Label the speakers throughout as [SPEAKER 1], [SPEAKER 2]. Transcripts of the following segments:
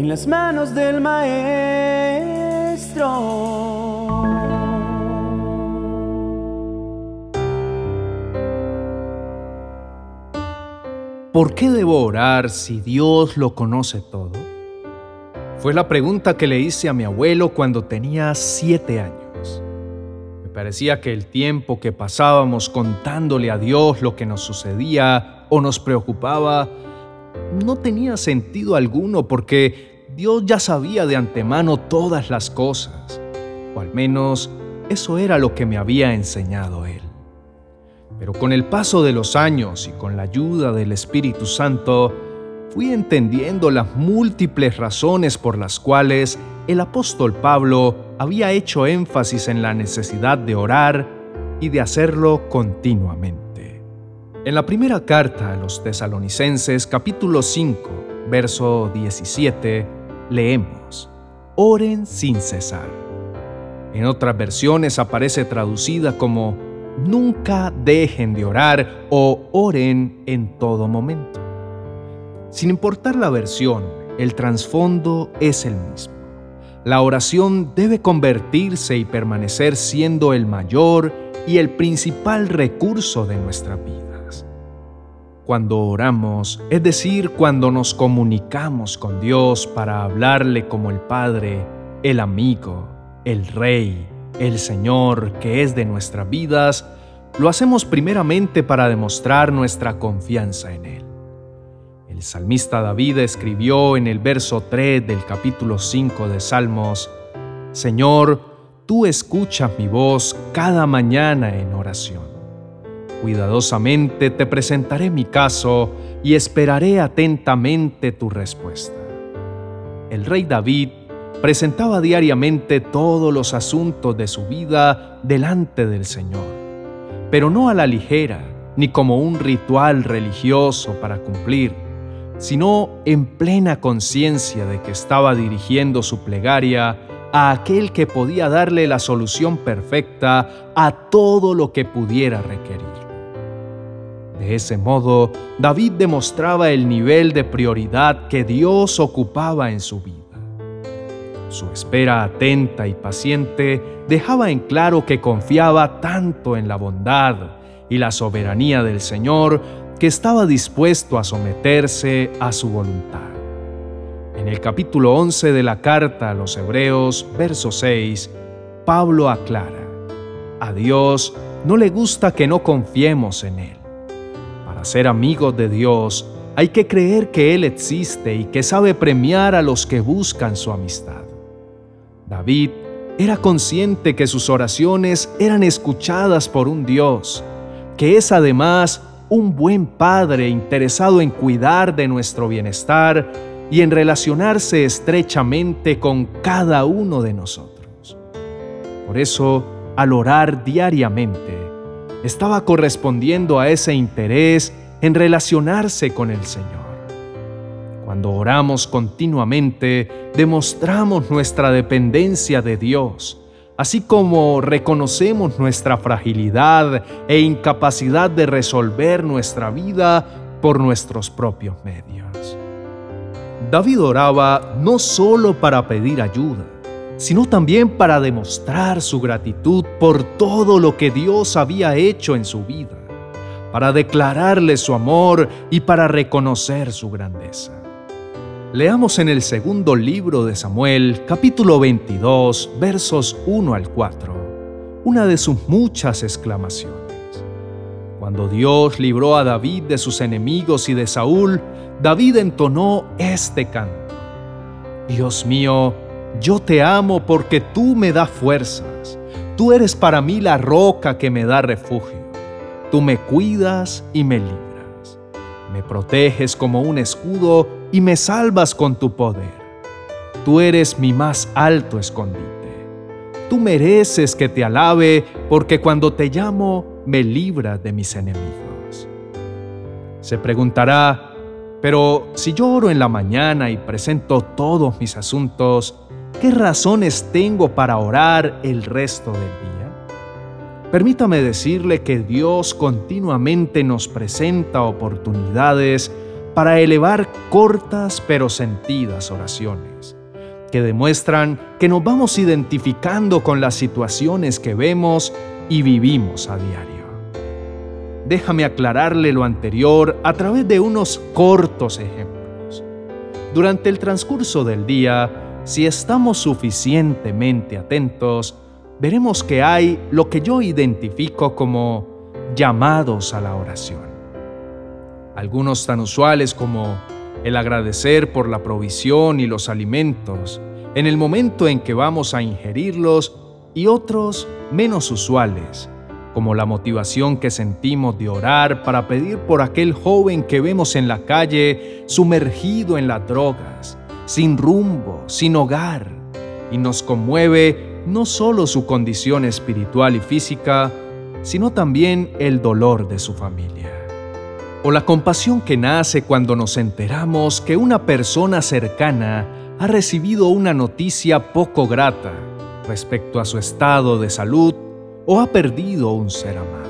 [SPEAKER 1] en las manos del Maestro.
[SPEAKER 2] ¿Por qué debo orar si Dios lo conoce todo? Fue la pregunta que le hice a mi abuelo cuando tenía siete años. Me parecía que el tiempo que pasábamos contándole a Dios lo que nos sucedía o nos preocupaba no tenía sentido alguno porque Dios ya sabía de antemano todas las cosas, o al menos eso era lo que me había enseñado Él. Pero con el paso de los años y con la ayuda del Espíritu Santo, fui entendiendo las múltiples razones por las cuales el apóstol Pablo había hecho énfasis en la necesidad de orar y de hacerlo continuamente. En la primera carta a los tesalonicenses capítulo 5, verso 17, leemos, Oren sin cesar. En otras versiones aparece traducida como nunca dejen de orar o oren en todo momento. Sin importar la versión, el trasfondo es el mismo. La oración debe convertirse y permanecer siendo el mayor y el principal recurso de nuestras vidas. Cuando oramos, es decir, cuando nos comunicamos con Dios para hablarle como el Padre, el amigo, el Rey, el Señor que es de nuestras vidas, lo hacemos primeramente para demostrar nuestra confianza en Él. El salmista David escribió en el verso 3 del capítulo 5 de Salmos, Señor, tú escuchas mi voz cada mañana en oración. Cuidadosamente te presentaré mi caso y esperaré atentamente tu respuesta. El rey David presentaba diariamente todos los asuntos de su vida delante del Señor, pero no a la ligera, ni como un ritual religioso para cumplir, sino en plena conciencia de que estaba dirigiendo su plegaria a aquel que podía darle la solución perfecta a todo lo que pudiera requerir. De ese modo, David demostraba el nivel de prioridad que Dios ocupaba en su vida. Su espera atenta y paciente dejaba en claro que confiaba tanto en la bondad y la soberanía del Señor que estaba dispuesto a someterse a su voluntad. En el capítulo 11 de la carta a los Hebreos, verso 6, Pablo aclara, a Dios no le gusta que no confiemos en Él. Ser amigos de Dios, hay que creer que Él existe y que sabe premiar a los que buscan su amistad. David era consciente que sus oraciones eran escuchadas por un Dios, que es además un buen Padre interesado en cuidar de nuestro bienestar y en relacionarse estrechamente con cada uno de nosotros. Por eso, al orar diariamente, estaba correspondiendo a ese interés en relacionarse con el Señor. Cuando oramos continuamente, demostramos nuestra dependencia de Dios, así como reconocemos nuestra fragilidad e incapacidad de resolver nuestra vida por nuestros propios medios. David oraba no solo para pedir ayuda, sino también para demostrar su gratitud por todo lo que Dios había hecho en su vida, para declararle su amor y para reconocer su grandeza. Leamos en el segundo libro de Samuel, capítulo 22, versos 1 al 4, una de sus muchas exclamaciones. Cuando Dios libró a David de sus enemigos y de Saúl, David entonó este canto. Dios mío, yo te amo porque tú me das fuerzas. Tú eres para mí la roca que me da refugio. Tú me cuidas y me libras. Me proteges como un escudo y me salvas con tu poder. Tú eres mi más alto escondite. Tú mereces que te alabe porque cuando te llamo me libras de mis enemigos. Se preguntará, pero si yo oro en la mañana y presento todos mis asuntos, ¿qué razones tengo para orar el resto del día? Permítame decirle que Dios continuamente nos presenta oportunidades para elevar cortas pero sentidas oraciones, que demuestran que nos vamos identificando con las situaciones que vemos y vivimos a diario. Déjame aclararle lo anterior a través de unos cortos ejemplos. Durante el transcurso del día, si estamos suficientemente atentos, veremos que hay lo que yo identifico como llamados a la oración. Algunos tan usuales como el agradecer por la provisión y los alimentos en el momento en que vamos a ingerirlos y otros menos usuales, como la motivación que sentimos de orar para pedir por aquel joven que vemos en la calle sumergido en las drogas, sin rumbo, sin hogar, y nos conmueve no solo su condición espiritual y física, sino también el dolor de su familia. O la compasión que nace cuando nos enteramos que una persona cercana ha recibido una noticia poco grata respecto a su estado de salud o ha perdido un ser amado.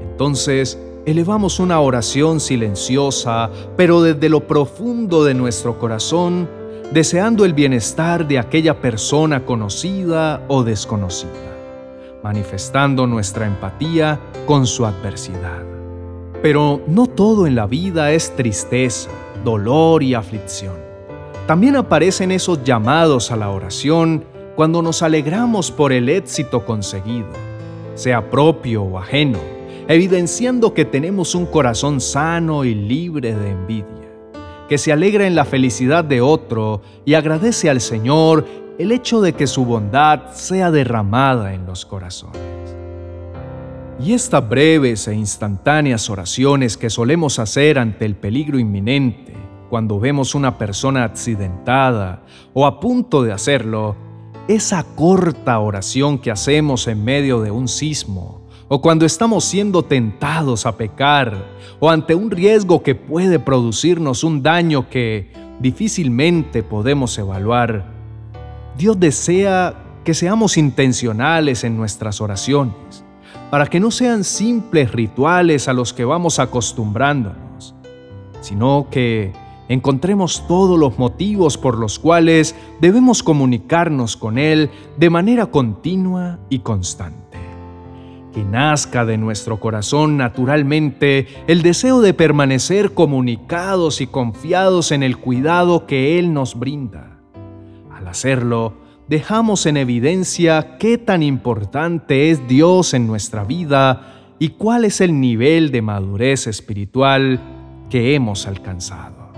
[SPEAKER 2] Entonces, elevamos una oración silenciosa, pero desde lo profundo de nuestro corazón, deseando el bienestar de aquella persona conocida o desconocida, manifestando nuestra empatía con su adversidad. Pero no todo en la vida es tristeza, dolor y aflicción. También aparecen esos llamados a la oración cuando nos alegramos por el éxito conseguido, sea propio o ajeno, evidenciando que tenemos un corazón sano y libre de envidia, que se alegra en la felicidad de otro y agradece al Señor el hecho de que su bondad sea derramada en los corazones. Y estas breves e instantáneas oraciones que solemos hacer ante el peligro inminente, cuando vemos una persona accidentada o a punto de hacerlo, esa corta oración que hacemos en medio de un sismo, o cuando estamos siendo tentados a pecar, o ante un riesgo que puede producirnos un daño que difícilmente podemos evaluar, Dios desea que seamos intencionales en nuestras oraciones, para que no sean simples rituales a los que vamos acostumbrándonos, sino que encontremos todos los motivos por los cuales debemos comunicarnos con Él de manera continua y constante. Que nazca de nuestro corazón naturalmente el deseo de permanecer comunicados y confiados en el cuidado que Él nos brinda. Al hacerlo, dejamos en evidencia qué tan importante es Dios en nuestra vida y cuál es el nivel de madurez espiritual que hemos alcanzado.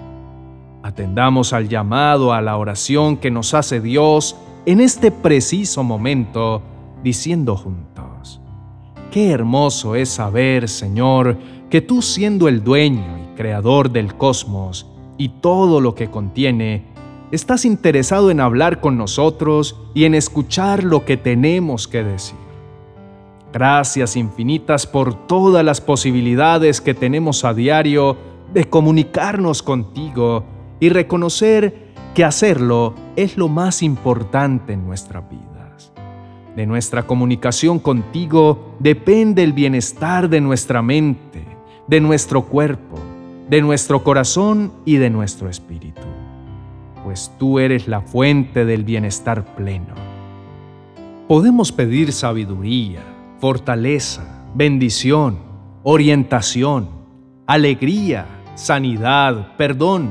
[SPEAKER 2] Atendamos al llamado a la oración que nos hace Dios en este preciso momento, diciendo juntos, Qué hermoso es saber, Señor, que tú siendo el dueño y creador del cosmos y todo lo que contiene, estás interesado en hablar con nosotros y en escuchar lo que tenemos que decir. Gracias infinitas por todas las posibilidades que tenemos a diario de comunicarnos contigo y reconocer que hacerlo es lo más importante en nuestras vidas. De nuestra comunicación contigo depende el bienestar de nuestra mente, de nuestro cuerpo, de nuestro corazón y de nuestro espíritu, pues tú eres la fuente del bienestar pleno. Podemos pedir sabiduría, fortaleza, bendición, orientación, alegría, sanidad, perdón,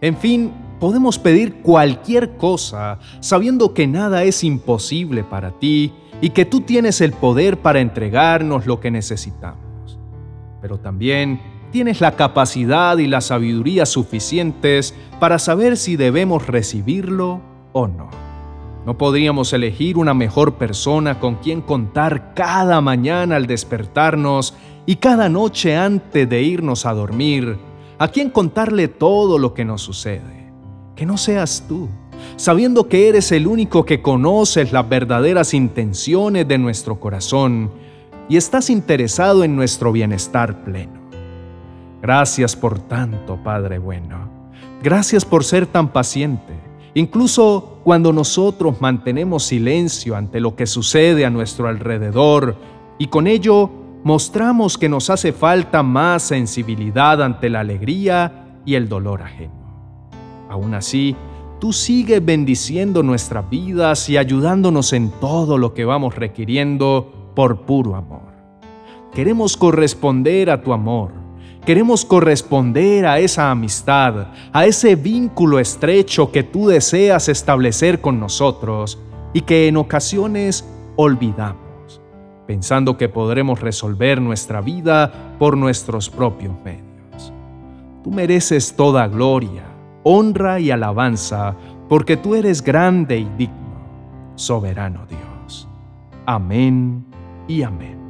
[SPEAKER 2] en fin, podemos pedir cualquier cosa sabiendo que nada es imposible para ti y que tú tienes el poder para entregarnos lo que necesitamos. Pero también tienes la capacidad y la sabiduría suficientes para saber si debemos recibirlo o no. No podríamos elegir una mejor persona con quien contar cada mañana al despertarnos y cada noche antes de irnos a dormir a quién contarle todo lo que nos sucede. Que no seas tú, sabiendo que eres el único que conoces las verdaderas intenciones de nuestro corazón y estás interesado en nuestro bienestar pleno. Gracias por tanto, Padre bueno. Gracias por ser tan paciente, incluso cuando nosotros mantenemos silencio ante lo que sucede a nuestro alrededor y con ello mostramos que nos hace falta más sensibilidad ante la alegría y el dolor ajeno. Aún así, tú sigues bendiciendo nuestras vidas y ayudándonos en todo lo que vamos requiriendo por puro amor. Queremos corresponder a tu amor. Queremos corresponder a esa amistad, a ese vínculo estrecho que tú deseas establecer con nosotros y que en ocasiones olvidamos, pensando que podremos resolver nuestra vida por nuestros propios medios. Tú mereces toda gloria, honra y alabanza, porque tú eres grande y digno, soberano Dios. Amén y amén.